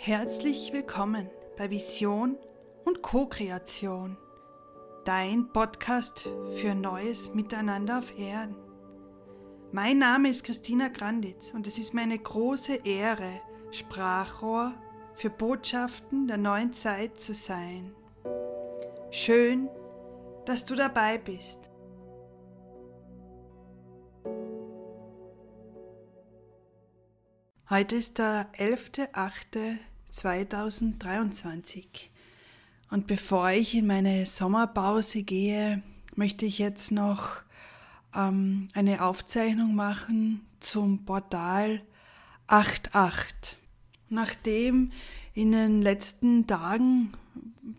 Herzlich willkommen bei Vision und Co-Kreation, dein Podcast für neues Miteinander auf Erden. Mein Name ist Christina Granditz und es ist mir eine große Ehre, Sprachrohr für Botschaften der neuen Zeit zu sein. Schön, dass du dabei bist. Heute ist der 11.08.2023 und bevor ich in meine Sommerpause gehe, möchte ich jetzt noch ähm, eine Aufzeichnung machen zum Portal 88. Nachdem in den letzten Tagen,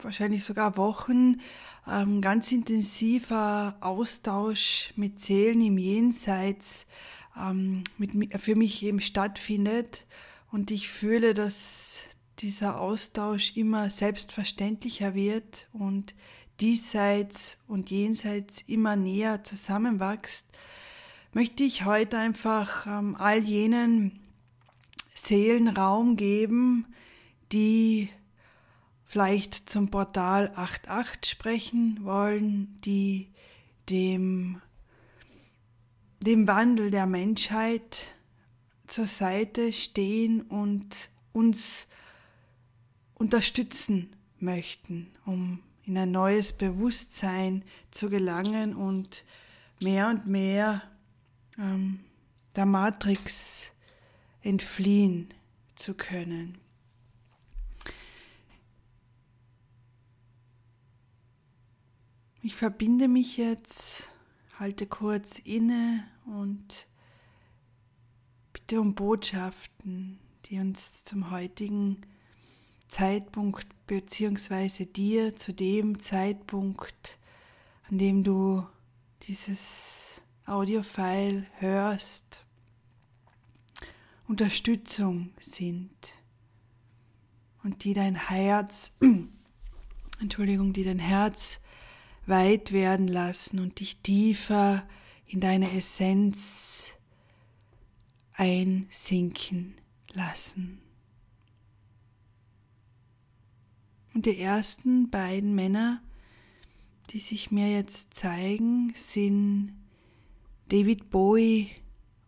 wahrscheinlich sogar Wochen, ähm, ganz intensiver Austausch mit Seelen im Jenseits ähm, mit, für mich eben stattfindet. Und ich fühle, dass dieser Austausch immer selbstverständlicher wird und diesseits und jenseits immer näher zusammenwächst, möchte ich heute einfach ähm, all jenen Seelen Raum geben, die vielleicht zum Portal 88 sprechen wollen, die dem dem Wandel der Menschheit zur Seite stehen und uns unterstützen möchten, um in ein neues Bewusstsein zu gelangen und mehr und mehr ähm, der Matrix entfliehen zu können. Ich verbinde mich jetzt Halte kurz inne und bitte um Botschaften, die uns zum heutigen Zeitpunkt beziehungsweise dir zu dem Zeitpunkt, an dem du dieses Audiofile hörst, Unterstützung sind und die dein Herz, Entschuldigung, die dein Herz weit werden lassen und dich tiefer in deine Essenz einsinken lassen. Und die ersten beiden Männer, die sich mir jetzt zeigen, sind David Bowie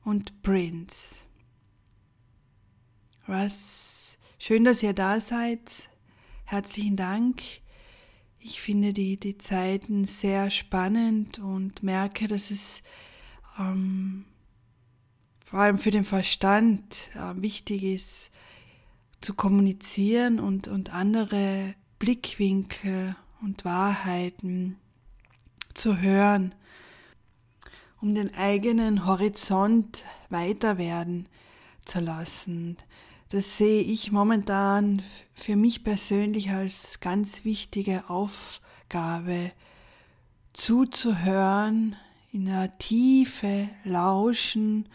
und Prince. Was schön, dass ihr da seid. Herzlichen Dank. Ich finde die, die Zeiten sehr spannend und merke, dass es ähm, vor allem für den Verstand äh, wichtig ist, zu kommunizieren und, und andere Blickwinkel und Wahrheiten zu hören, um den eigenen Horizont weiter werden zu lassen, das sehe ich momentan für mich persönlich als ganz wichtige Aufgabe, zuzuhören, in der Tiefe lauschen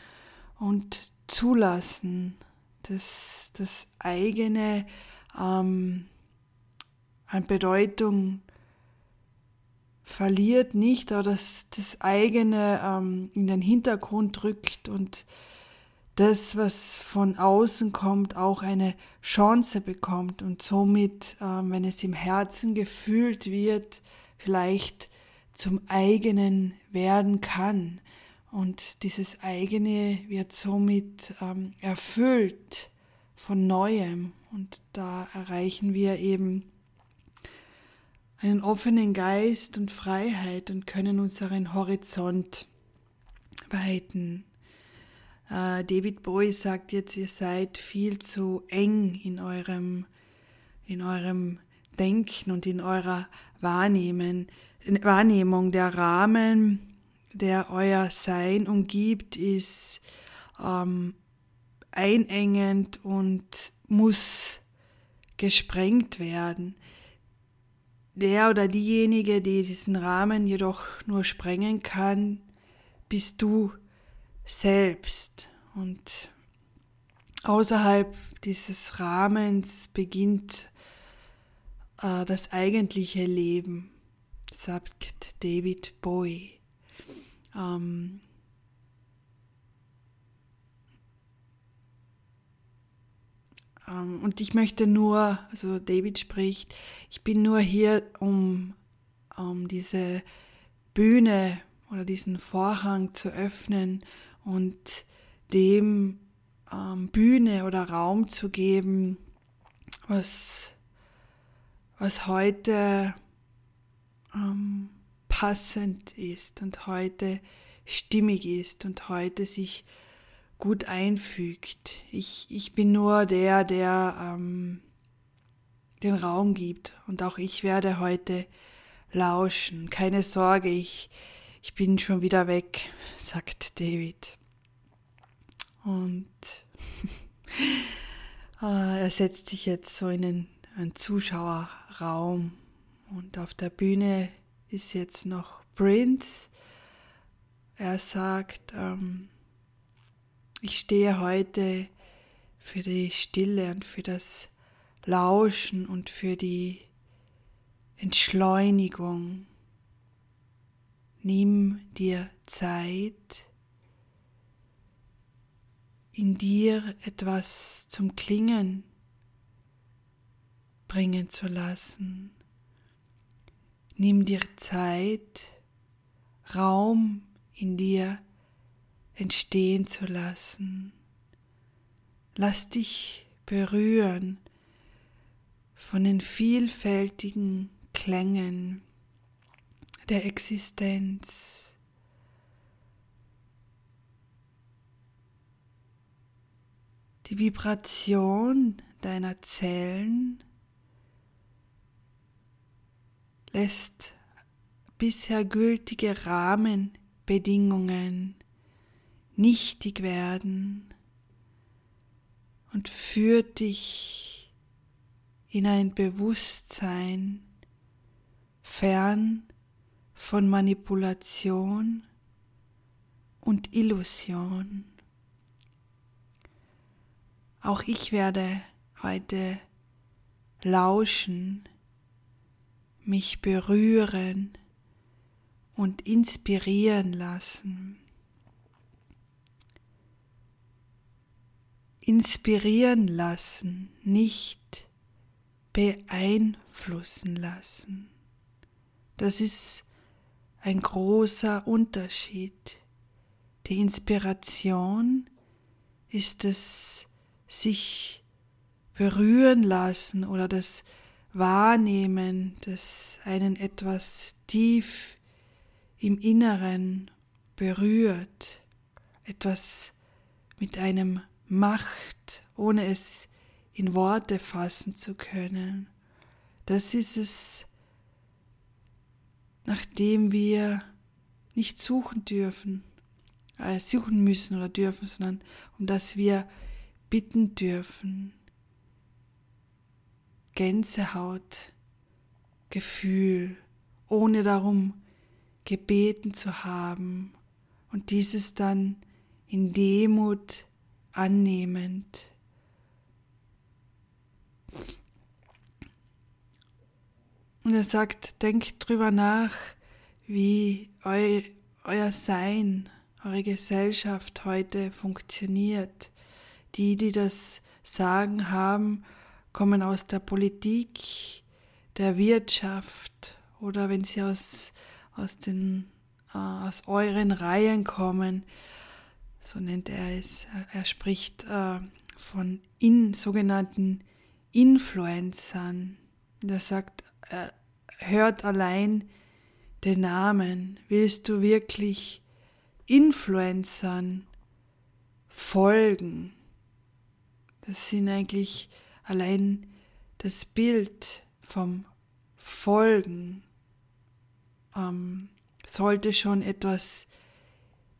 und zulassen, dass das eigene ähm, an Bedeutung verliert nicht, aber dass das eigene ähm, in den Hintergrund rückt und das, was von außen kommt, auch eine Chance bekommt und somit, ähm, wenn es im Herzen gefühlt wird, vielleicht zum eigenen werden kann. Und dieses eigene wird somit ähm, erfüllt von Neuem. Und da erreichen wir eben einen offenen Geist und Freiheit und können unseren Horizont weiten. Äh, David Bowie sagt jetzt, ihr seid viel zu eng in eurem, in eurem Denken und in eurer Wahrnehmen, Wahrnehmung. Der Rahmen, der euer Sein umgibt, ist ähm, einengend und muss gesprengt werden. Der oder diejenige, die diesen Rahmen jedoch nur sprengen kann, bist du selbst. Und außerhalb dieses Rahmens beginnt äh, das eigentliche Leben, sagt David Bowie. Ähm, ähm, und ich möchte nur, also David spricht, ich bin nur hier, um, um diese Bühne oder diesen Vorhang zu öffnen und dem ähm, Bühne oder Raum zu geben, was, was heute ähm, passend ist und heute stimmig ist und heute sich gut einfügt. Ich, ich bin nur der, der ähm, den Raum gibt und auch ich werde heute lauschen. Keine Sorge, ich, ich bin schon wieder weg, sagt David. Und ah, er setzt sich jetzt so in einen, einen Zuschauerraum und auf der Bühne ist jetzt noch Prince. Er sagt, ähm, ich stehe heute für die Stille und für das Lauschen und für die Entschleunigung. Nimm dir Zeit, in dir etwas zum Klingen bringen zu lassen. Nimm dir Zeit, Raum in dir entstehen zu lassen. Lass dich berühren von den vielfältigen Klängen der Existenz. Die Vibration deiner Zellen lässt bisher gültige Rahmenbedingungen nichtig werden und führt dich in ein Bewusstsein fern von Manipulation und Illusion. Auch ich werde heute lauschen, mich berühren und inspirieren lassen. Inspirieren lassen, nicht beeinflussen lassen. Das ist ein großer Unterschied. Die Inspiration ist es sich berühren lassen oder das Wahrnehmen, das einen etwas tief im Inneren berührt, etwas mit einem Macht, ohne es in Worte fassen zu können. Das ist es, nachdem wir nicht suchen dürfen, äh, suchen müssen oder dürfen, sondern um das wir bitten dürfen. Gänsehaut, Gefühl, ohne darum gebeten zu haben und dieses dann in Demut annehmend. Und er sagt, denkt drüber nach, wie eu, euer Sein, eure Gesellschaft heute funktioniert. Die, die das Sagen haben, kommen aus der Politik, der Wirtschaft oder wenn sie aus, aus, den, äh, aus euren Reihen kommen, so nennt er es. Er spricht äh, von in, sogenannten Influencern. Er sagt, hört allein den Namen. Willst du wirklich Influencern folgen? Das sind eigentlich allein das Bild vom Folgen ähm, sollte schon etwas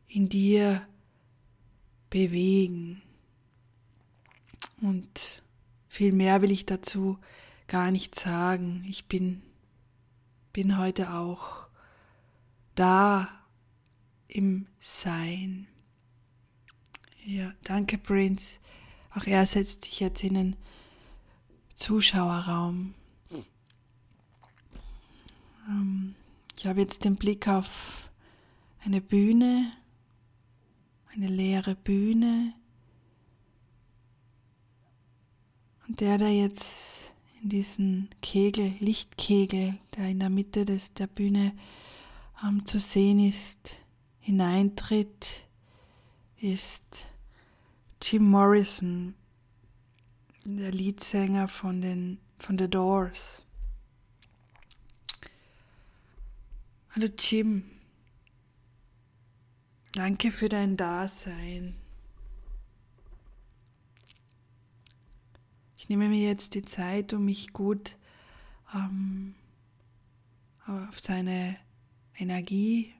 in dir bewegen. Und viel mehr will ich dazu gar nicht sagen. Ich bin, bin heute auch da im Sein. Ja, danke Prince. Auch er setzt sich jetzt in den Zuschauerraum. Ähm, ich habe jetzt den Blick auf eine Bühne eine leere Bühne. Und der, der jetzt in diesen Kegel, Lichtkegel, der in der Mitte des, der Bühne ähm, zu sehen ist, hineintritt, ist Jim Morrison, der Leadsänger von den von The Doors. Hallo Jim, danke für dein Dasein. Ich nehme mir jetzt die Zeit, um mich gut ähm, auf seine Energie,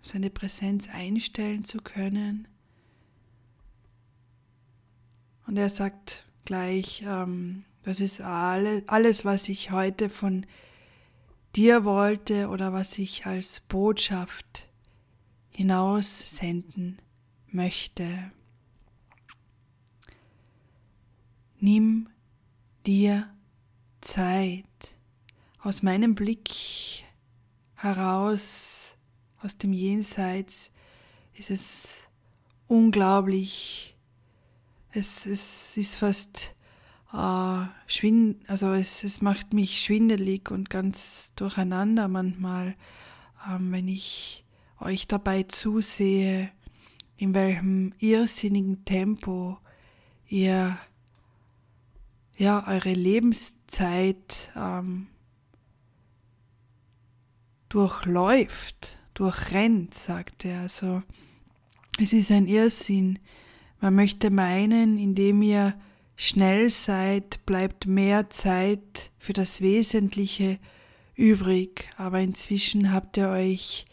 auf seine Präsenz einstellen zu können. Und er sagt gleich, ähm, das ist alle, alles, was ich heute von dir wollte oder was ich als Botschaft hinaussenden möchte. Nimm dir Zeit. Aus meinem Blick heraus, aus dem Jenseits, ist es unglaublich. Es, es ist fast äh, schwind, also es, es macht mich schwindelig und ganz durcheinander manchmal, ähm, wenn ich euch dabei zusehe, in welchem irrsinnigen Tempo ihr ja eure Lebenszeit ähm, durchläuft, durchrennt, sagt er. Also es ist ein Irrsinn. Man möchte meinen, indem ihr schnell seid, bleibt mehr Zeit für das Wesentliche übrig, aber inzwischen habt ihr euch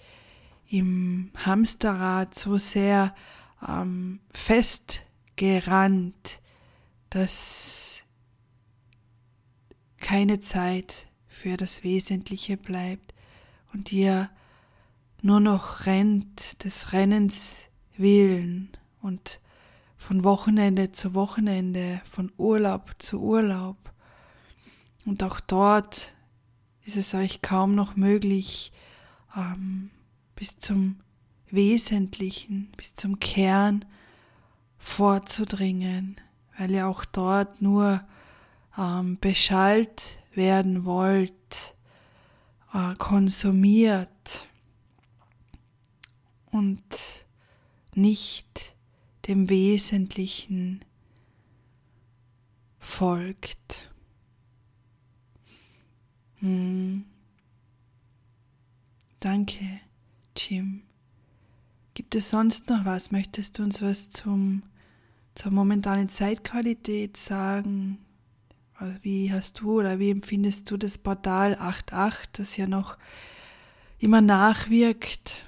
im Hamsterrad so sehr ähm, festgerannt, dass keine Zeit für das Wesentliche bleibt und ihr nur noch rennt des Rennens willen und von Wochenende zu Wochenende, von Urlaub zu Urlaub. Und auch dort ist es euch kaum noch möglich, ähm, bis zum Wesentlichen, bis zum Kern vorzudringen, weil ihr auch dort nur ähm, beschallt werden wollt, äh, konsumiert und nicht dem Wesentlichen folgt. Hm. Danke, Jim. Gibt es sonst noch was? Möchtest du uns was zum, zur momentanen Zeitqualität sagen? Wie hast du oder wie empfindest du das Portal 8.8, das ja noch immer nachwirkt?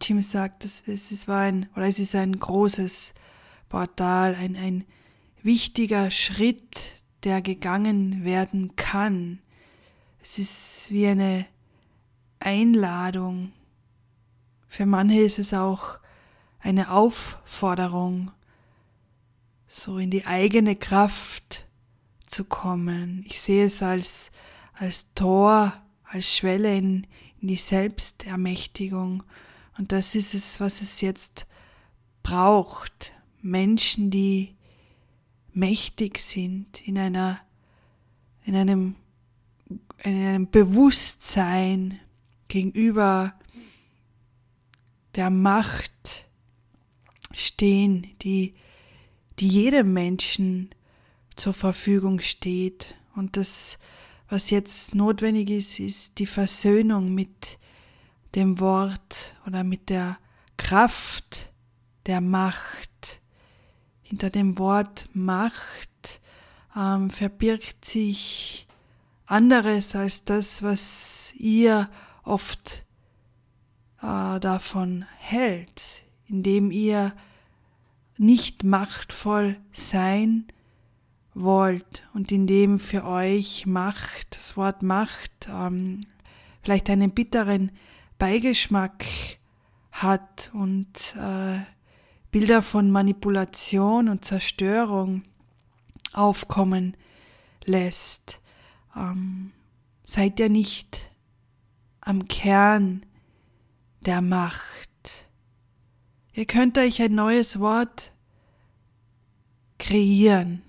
Jim sagt, es, es war ein, oder es ist ein großes Portal, ein, ein wichtiger Schritt, der gegangen werden kann. Es ist wie eine Einladung. Für manche ist es auch eine Aufforderung, so in die eigene Kraft zu kommen. Ich sehe es als, als Tor, als Schwelle in, in die Selbstermächtigung und das ist es, was es jetzt braucht. Menschen, die mächtig sind in einer, in einem, in einem Bewusstsein gegenüber der Macht stehen, die, die jedem Menschen zur Verfügung steht. Und das, was jetzt notwendig ist, ist die Versöhnung mit dem Wort oder mit der Kraft der Macht. Hinter dem Wort Macht ähm, verbirgt sich anderes als das, was ihr oft äh, davon hält, indem ihr nicht machtvoll sein wollt und indem für euch Macht, das Wort Macht, ähm, vielleicht einen bitteren Beigeschmack hat und äh, Bilder von Manipulation und Zerstörung aufkommen lässt, ähm, seid ihr nicht am Kern der Macht. Ihr könnt euch ein neues Wort kreieren.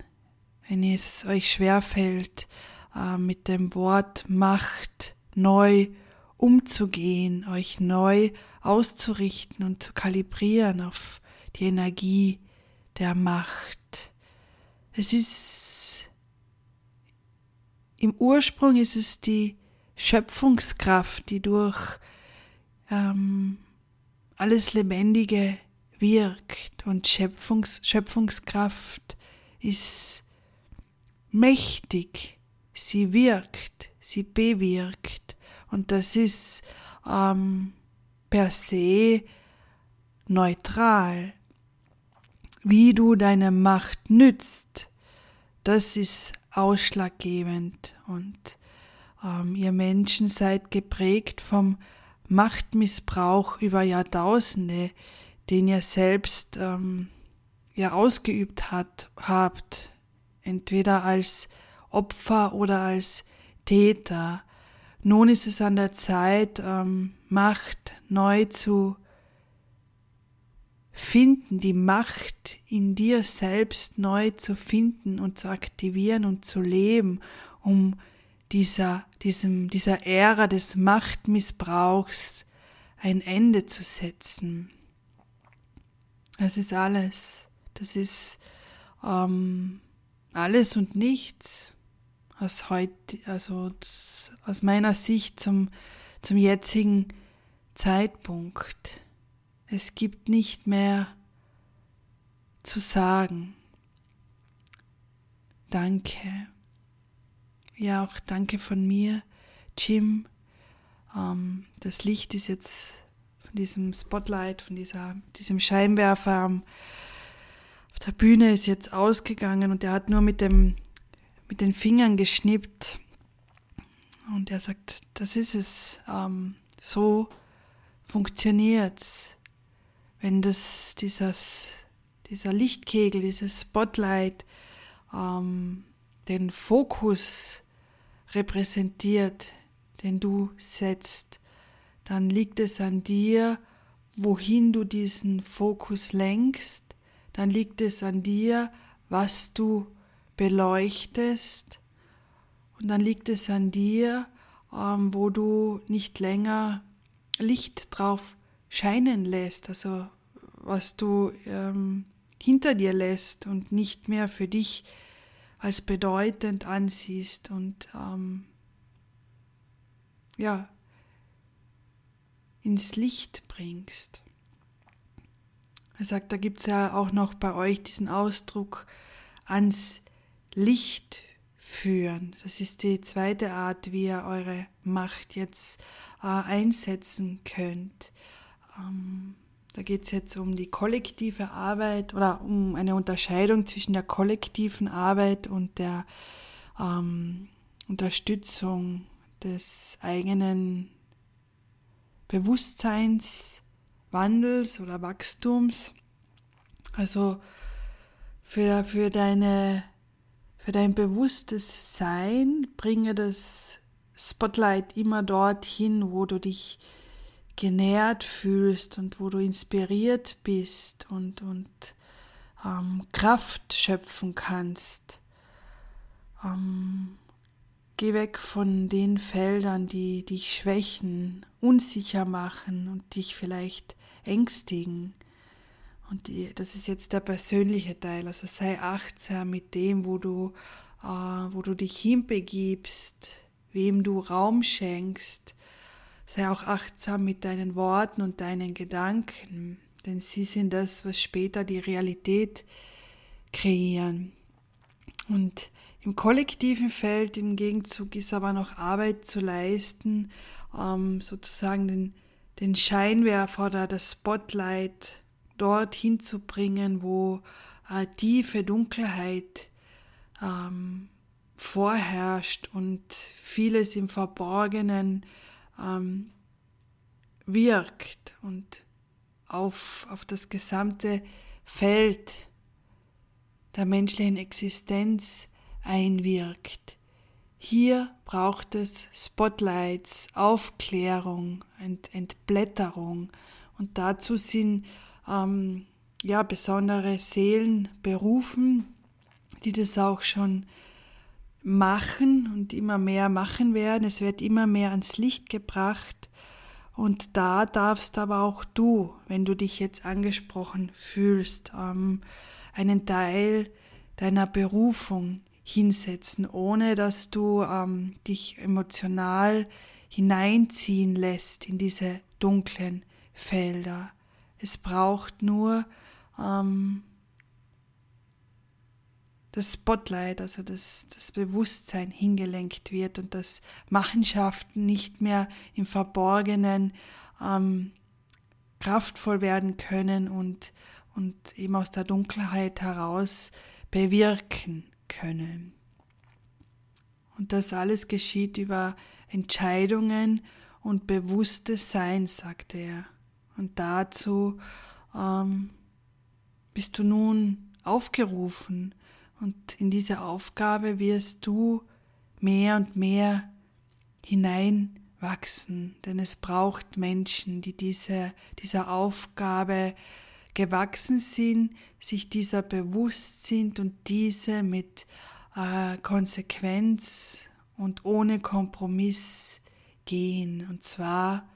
Wenn es euch schwerfällt, äh, mit dem Wort Macht neu umzugehen, euch neu auszurichten und zu kalibrieren auf die Energie der Macht. Es ist im Ursprung ist es die Schöpfungskraft, die durch ähm, alles Lebendige wirkt und Schöpfungs Schöpfungskraft ist mächtig, sie wirkt, sie bewirkt und das ist ähm, per se neutral. Wie du deine Macht nützt, das ist ausschlaggebend und ähm, ihr Menschen seid geprägt vom Machtmissbrauch über Jahrtausende, den ihr selbst ähm, ja ausgeübt hat, habt, entweder als Opfer oder als Täter. Nun ist es an der Zeit, ähm, Macht neu zu finden, die Macht in dir selbst neu zu finden und zu aktivieren und zu leben, um dieser, diesem, dieser Ära des Machtmissbrauchs ein Ende zu setzen. Das ist alles. Das ist ähm, alles und nichts aus heute, also aus meiner Sicht zum, zum jetzigen Zeitpunkt. Es gibt nicht mehr zu sagen. Danke. Ja, auch danke von mir, Jim. Ähm, das Licht ist jetzt von diesem Spotlight, von dieser, diesem Scheinwerfer auf der Bühne ist jetzt ausgegangen und er hat nur mit dem mit den Fingern geschnippt. Und er sagt, das ist es, ähm, so funktioniert's, wenn das dieses, dieser Lichtkegel, dieses Spotlight ähm, den Fokus repräsentiert, den du setzt, dann liegt es an dir, wohin du diesen Fokus lenkst, dann liegt es an dir, was du beleuchtest und dann liegt es an dir, ähm, wo du nicht länger Licht drauf scheinen lässt, also was du ähm, hinter dir lässt und nicht mehr für dich als bedeutend ansiehst und ähm, ja, ins Licht bringst. Er sagt, da gibt es ja auch noch bei euch diesen Ausdruck ans Licht führen. Das ist die zweite Art, wie ihr eure Macht jetzt äh, einsetzen könnt. Ähm, da geht es jetzt um die kollektive Arbeit oder um eine Unterscheidung zwischen der kollektiven Arbeit und der ähm, Unterstützung des eigenen Bewusstseinswandels oder Wachstums. Also für, für, deine, für dein bewusstes Sein bringe das Spotlight immer dorthin, wo du dich genährt fühlst und wo du inspiriert bist und, und ähm, Kraft schöpfen kannst. Ähm, geh weg von den Feldern, die dich schwächen, unsicher machen und dich vielleicht ängstigen. Und die, das ist jetzt der persönliche Teil. Also sei achtsam mit dem, wo du, äh, wo du dich hinbegibst, wem du Raum schenkst, Sei auch achtsam mit deinen Worten und deinen Gedanken, denn sie sind das, was später die Realität kreieren. Und im kollektiven Feld im Gegenzug ist aber noch Arbeit zu leisten, ähm, sozusagen den, den Scheinwerfer oder das Spotlight dorthin zu bringen, wo äh, tiefe Dunkelheit ähm, vorherrscht und vieles im Verborgenen ähm, wirkt und auf, auf das gesamte Feld der menschlichen Existenz einwirkt. Hier braucht es Spotlights, Aufklärung, Ent Entblätterung und dazu sind ähm, ja besondere Seelen berufen, die das auch schon machen und immer mehr machen werden. Es wird immer mehr ans Licht gebracht. Und da darfst aber auch du, wenn du dich jetzt angesprochen fühlst, ähm, einen Teil deiner Berufung hinsetzen, ohne dass du ähm, dich emotional hineinziehen lässt in diese dunklen Felder. Es braucht nur ähm, das Spotlight, also das, das Bewusstsein hingelenkt wird und dass Machenschaften nicht mehr im Verborgenen ähm, kraftvoll werden können und, und eben aus der Dunkelheit heraus bewirken können. Und das alles geschieht über Entscheidungen und bewusstes Sein, sagte er. Und dazu ähm, bist du nun aufgerufen, und in diese Aufgabe wirst du mehr und mehr hineinwachsen, denn es braucht Menschen, die diese, dieser Aufgabe gewachsen sind, sich dieser bewusst sind und diese mit äh, Konsequenz und ohne Kompromiss gehen, und zwar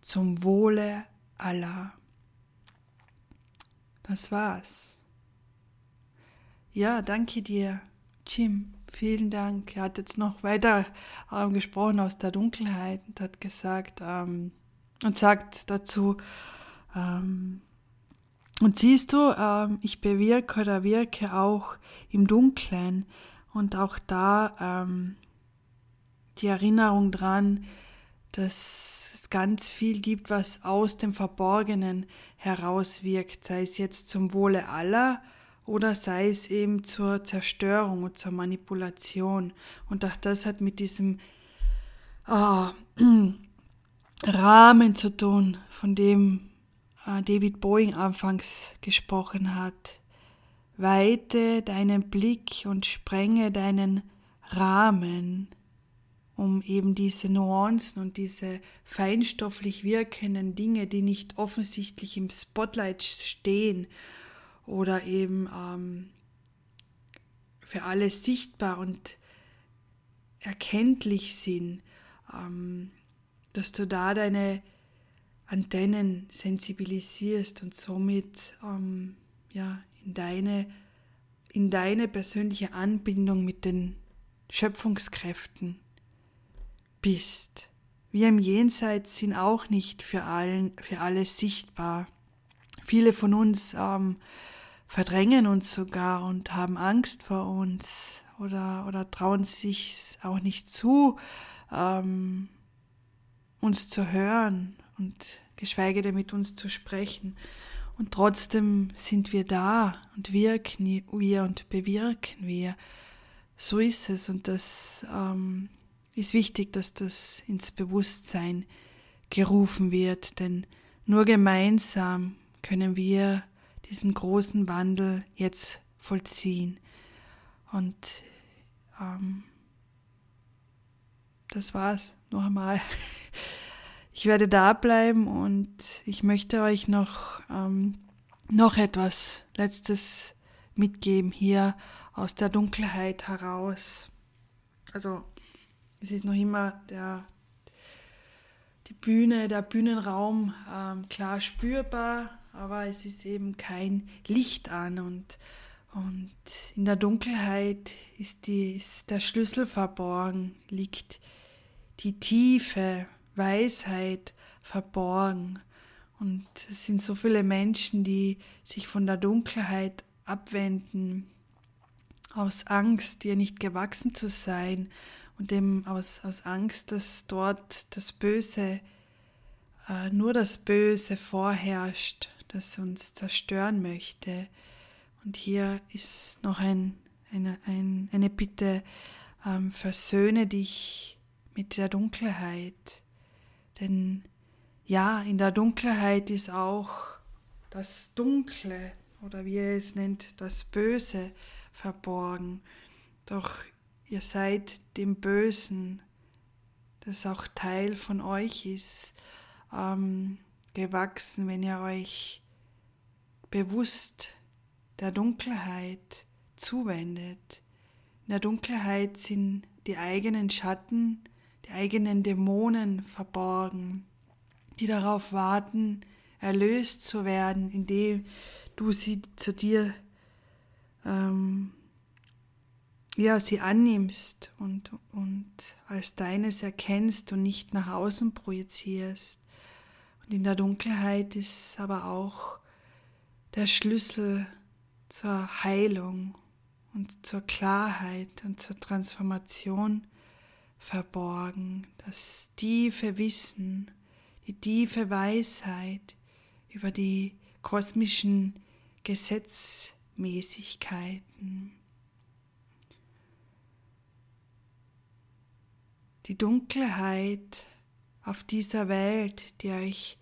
zum Wohle aller. Das war's. Ja, danke dir, Jim. Vielen Dank. Er hat jetzt noch weiter ähm, gesprochen aus der Dunkelheit und hat gesagt ähm, und sagt dazu, ähm, und siehst du, ähm, ich bewirke oder wirke auch im Dunkeln und auch da ähm, die Erinnerung dran, dass es ganz viel gibt, was aus dem Verborgenen herauswirkt, sei es jetzt zum Wohle aller oder sei es eben zur Zerstörung und zur Manipulation. Und auch das hat mit diesem ah, Rahmen zu tun, von dem äh, David Boeing anfangs gesprochen hat. Weite deinen Blick und sprenge deinen Rahmen, um eben diese Nuancen und diese feinstofflich wirkenden Dinge, die nicht offensichtlich im Spotlight stehen oder eben ähm, für alle sichtbar und erkenntlich sind, ähm, dass du da deine Antennen sensibilisierst und somit ähm, ja, in, deine, in deine persönliche Anbindung mit den Schöpfungskräften bist. Wir im Jenseits sind auch nicht für, allen, für alle sichtbar. Viele von uns ähm, verdrängen uns sogar und haben Angst vor uns oder, oder trauen sich auch nicht zu, ähm, uns zu hören und geschweige denn mit uns zu sprechen. Und trotzdem sind wir da und wirken wir und bewirken wir. So ist es und das ähm, ist wichtig, dass das ins Bewusstsein gerufen wird, denn nur gemeinsam können wir diesen großen Wandel jetzt vollziehen. Und ähm, das war's noch einmal. Ich werde da bleiben und ich möchte euch noch, ähm, noch etwas Letztes mitgeben hier aus der Dunkelheit heraus. Also es ist noch immer der, die Bühne, der Bühnenraum ähm, klar spürbar, aber es ist eben kein Licht an und, und in der Dunkelheit ist, die, ist der Schlüssel verborgen, liegt die tiefe Weisheit verborgen. Und es sind so viele Menschen, die sich von der Dunkelheit abwenden, aus Angst, ihr nicht gewachsen zu sein und dem aus, aus Angst, dass dort das Böse, äh, nur das Böse vorherrscht das uns zerstören möchte. Und hier ist noch ein, eine, ein, eine Bitte, ähm, versöhne dich mit der Dunkelheit. Denn ja, in der Dunkelheit ist auch das Dunkle oder wie er es nennt, das Böse verborgen. Doch ihr seid dem Bösen, das auch Teil von euch ist, ähm, gewachsen, wenn ihr euch bewusst der Dunkelheit, zuwendet. In der Dunkelheit sind die eigenen Schatten, die eigenen Dämonen verborgen, die darauf warten, erlöst zu werden, indem du sie zu dir ähm, ja, sie annimmst und, und als deines erkennst und nicht nach außen projizierst. Und in der Dunkelheit ist aber auch der Schlüssel zur Heilung und zur Klarheit und zur Transformation verborgen, das tiefe Wissen, die tiefe Weisheit über die kosmischen Gesetzmäßigkeiten. Die Dunkelheit auf dieser Welt, die euch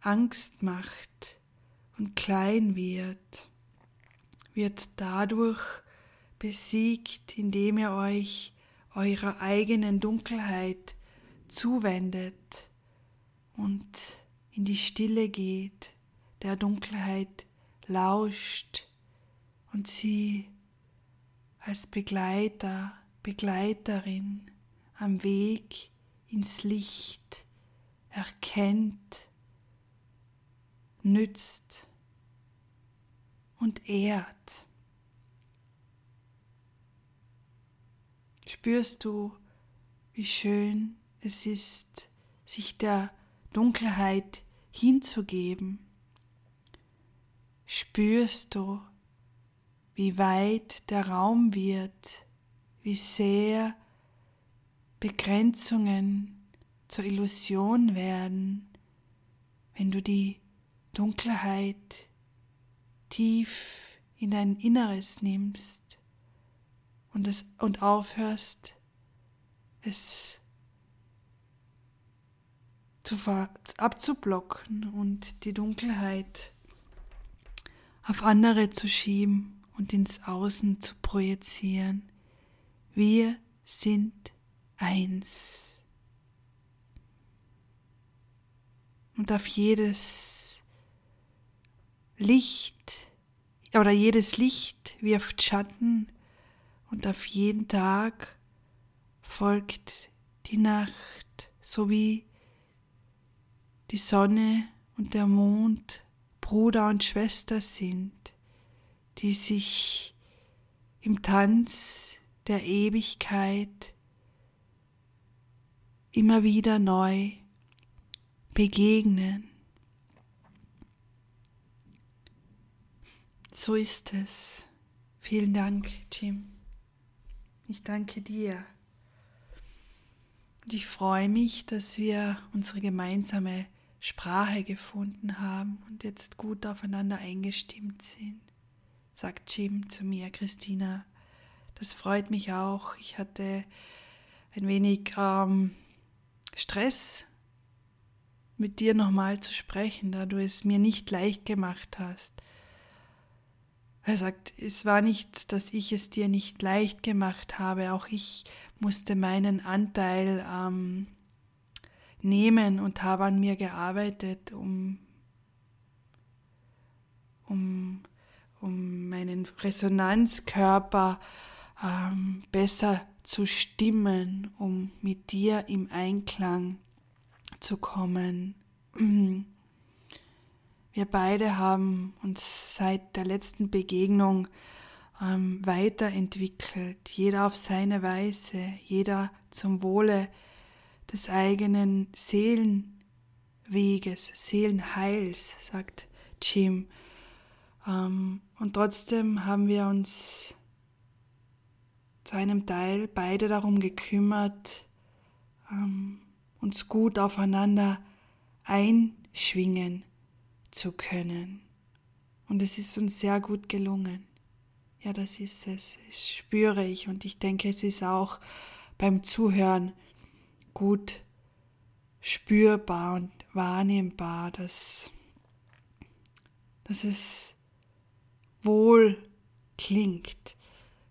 Angst macht und klein wird, wird dadurch besiegt, indem ihr euch eurer eigenen Dunkelheit zuwendet und in die Stille geht, der Dunkelheit lauscht und sie als Begleiter, Begleiterin am Weg ins Licht erkennt, nützt und ehrt. Spürst du, wie schön es ist, sich der Dunkelheit hinzugeben? Spürst du, wie weit der Raum wird, wie sehr Begrenzungen zur Illusion werden, wenn du die Dunkelheit tief in dein Inneres nimmst und, es, und aufhörst, es zu, abzublocken und die Dunkelheit auf andere zu schieben und ins Außen zu projizieren. Wir sind eins. Und auf jedes Licht oder jedes Licht wirft Schatten und auf jeden Tag folgt die Nacht, so wie die Sonne und der Mond Bruder und Schwester sind, die sich im Tanz der Ewigkeit immer wieder neu begegnen. So ist es. Vielen Dank, Jim. Ich danke dir. Und ich freue mich, dass wir unsere gemeinsame Sprache gefunden haben und jetzt gut aufeinander eingestimmt sind. Sagt Jim zu mir, Christina. Das freut mich auch. Ich hatte ein wenig ähm, Stress, mit dir nochmal zu sprechen, da du es mir nicht leicht gemacht hast. Er sagt, es war nicht, dass ich es dir nicht leicht gemacht habe, auch ich musste meinen Anteil ähm, nehmen und habe an mir gearbeitet, um, um, um meinen Resonanzkörper ähm, besser zu stimmen, um mit dir im Einklang zu kommen. Wir beide haben uns seit der letzten Begegnung ähm, weiterentwickelt, jeder auf seine Weise, jeder zum Wohle des eigenen Seelenweges, Seelenheils, sagt Jim. Ähm, und trotzdem haben wir uns zu einem Teil beide darum gekümmert, ähm, uns gut aufeinander einschwingen zu können. Und es ist uns sehr gut gelungen. Ja, das ist es. Das spüre ich und ich denke, es ist auch beim Zuhören gut spürbar und wahrnehmbar, dass, dass es wohl klingt,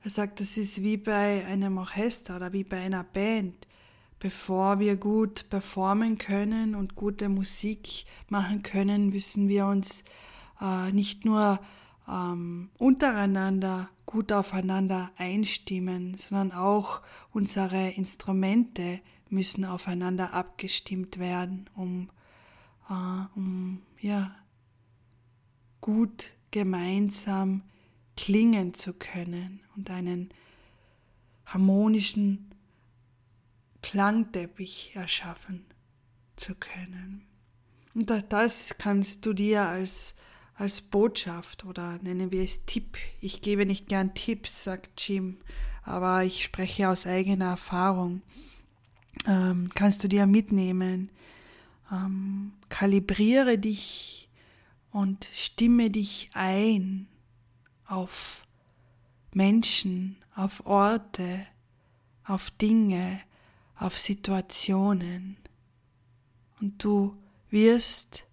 er sagt, das ist wie bei einem Orchester oder wie bei einer Band. Bevor wir gut performen können und gute Musik machen können, müssen wir uns äh, nicht nur ähm, untereinander gut aufeinander einstimmen, sondern auch unsere Instrumente müssen aufeinander abgestimmt werden, um, äh, um ja, gut gemeinsam klingen zu können und einen harmonischen Klangteppich erschaffen zu können. Und das kannst du dir als, als Botschaft oder nennen wir es Tipp. Ich gebe nicht gern Tipps, sagt Jim, aber ich spreche aus eigener Erfahrung. Ähm, kannst du dir mitnehmen. Ähm, kalibriere dich und stimme dich ein auf Menschen, auf Orte, auf Dinge, auf Situationen. Und du wirst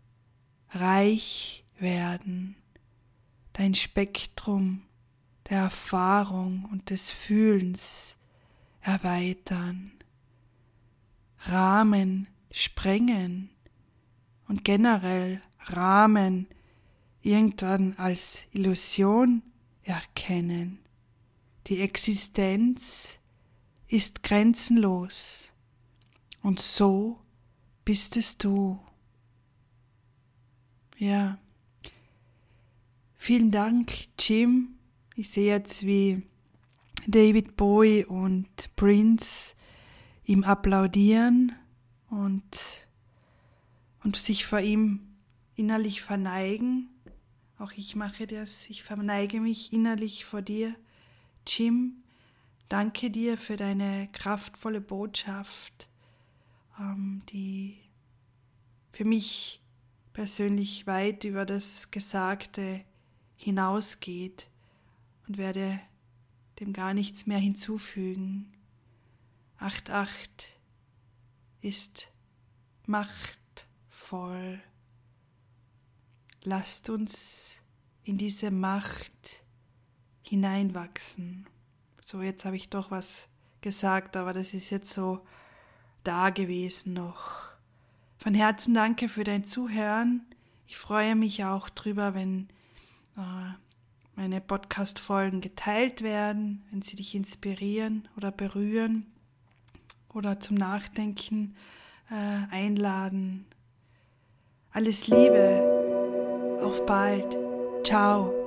reich werden, dein Spektrum der Erfahrung und des Fühlens erweitern, Rahmen sprengen und generell Rahmen irgendwann als Illusion erkennen. Die Existenz ist grenzenlos und so bist es du. Ja. Vielen Dank, Jim. Ich sehe jetzt, wie David Bowie und Prince ihm applaudieren und, und sich vor ihm innerlich verneigen. Auch ich mache das. Ich verneige mich innerlich vor dir. Jim, danke dir für deine kraftvolle Botschaft, ähm, die für mich persönlich weit über das Gesagte hinausgeht und werde dem gar nichts mehr hinzufügen. 8.8 ist machtvoll. Lasst uns in diese Macht hineinwachsen. So, jetzt habe ich doch was gesagt, aber das ist jetzt so da gewesen noch. Von Herzen danke für dein Zuhören. Ich freue mich auch drüber, wenn äh, meine Podcast-Folgen geteilt werden, wenn sie dich inspirieren oder berühren oder zum Nachdenken äh, einladen. Alles Liebe, auf bald, ciao.